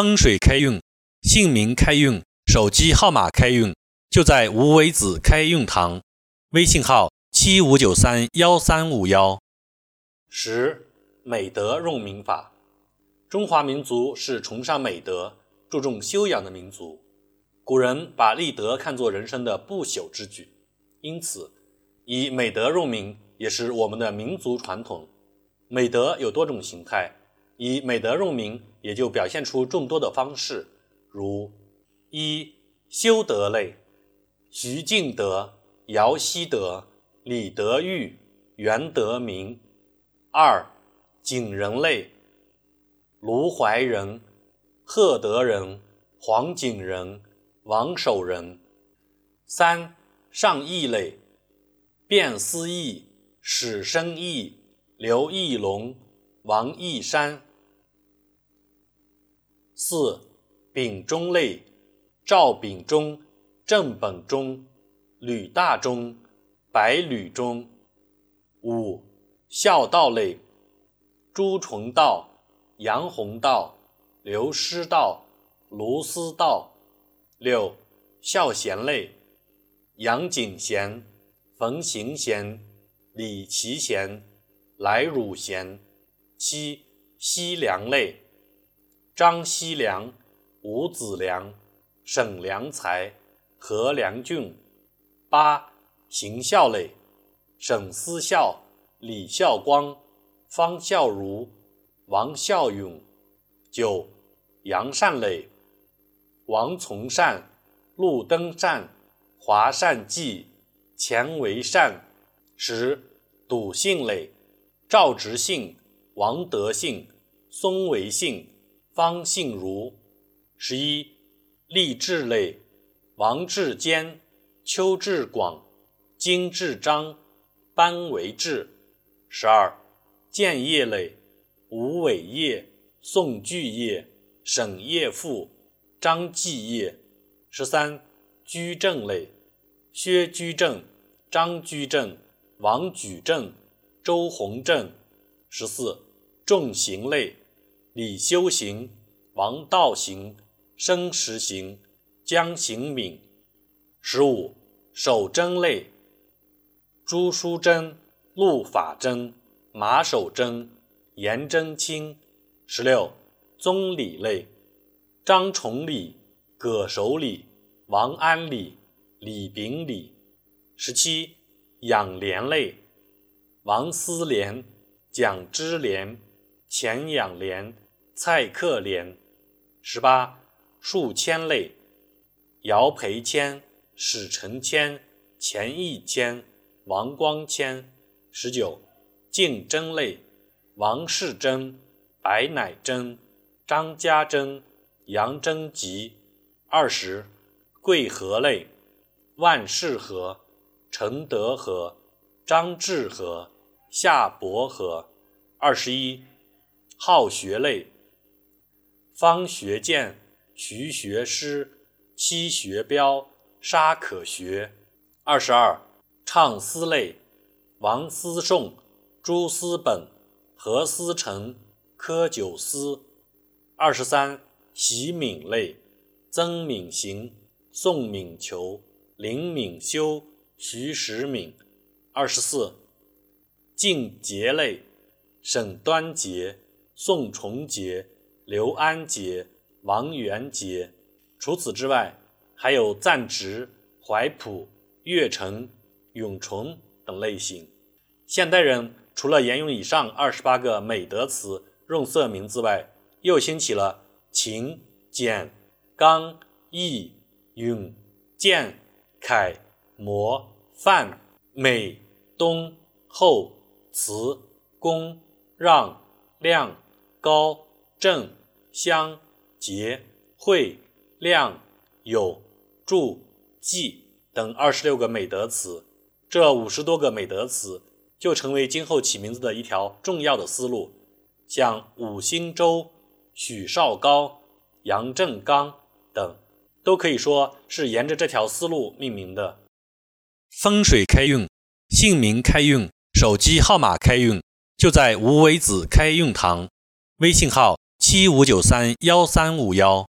风水开运，姓名开运，手机号码开运，就在无为子开运堂。微信号：七五九三幺三五幺。十、美德用民法。中华民族是崇尚美德、注重修养的民族。古人把立德看作人生的不朽之举，因此以美德用民也是我们的民族传统。美德有多种形态。以美德用名，也就表现出众多的方式，如一修德类，徐敬德、姚希德、李德裕、袁德明；二景人类，卢怀仁、贺德仁、黄景仁、王守仁；三上义类，卞思义、史生义、刘义隆、王义山。四丙中类，赵秉忠、郑本忠、吕大忠、白吕忠。五孝道类，朱重道、杨洪道、刘师道、卢思道。六孝贤类，杨景贤、冯行贤、李其贤、来汝贤。七西凉类。张希良、吴子良、沈良才、何良俊。八、行孝类：沈思孝、李孝光、方孝孺、王孝勇。九、杨善类：王从善、陆登善、华善济、钱维善。十、笃信类：赵直信、王德信、孙维信。方信如，十一励志类：王志坚、邱志广、金志章、班维志。十二建业类：吴伟业、宋巨业、沈业富、张继业。十三居正类：薛居正、张居正、王举正、周鸿正。十四重刑类。李修行、王道行、申时行、江行敏。十五守贞类：朱淑贞、陆法贞、马守贞、颜真卿。十六宗礼类：张崇礼、葛守礼、王安礼、李秉礼。十七养廉类：王思廉、蒋知廉。钱养廉、蔡克廉，十八数签类：姚培谦、史承谦、钱义谦、王光谦。十九竞争类：王世贞、白乃贞、张家贞、杨贞吉。二十贵和类：万世和、陈德和、张志和、夏伯和。二十一。好学类：方学鉴、徐学诗、戚学标、沙可学。二十二唱思类：王思颂、朱思本、何思成、柯九思。二十三习敏类：曾敏行、宋敏求、林敏修、徐时敏。二十四敬节类：沈端节。宋崇杰、刘安杰、王元杰。除此之外，还有赞直、怀朴、岳成、永崇等类型。现代人除了沿用以上二十八个美德词用色名字外，又兴起了勤、俭、刚、毅、勇、健、楷、模、范、美、东、厚、慈、恭、让、亮。高、正、香、节、惠、亮、有、助、济等二十六个美德词，这五十多个美德词就成为今后起名字的一条重要的思路。像五星周、许绍高、杨正刚等，都可以说是沿着这条思路命名的。风水开运，姓名开运，手机号码开运，就在无为子开运堂。微信号。七五九三幺三五幺。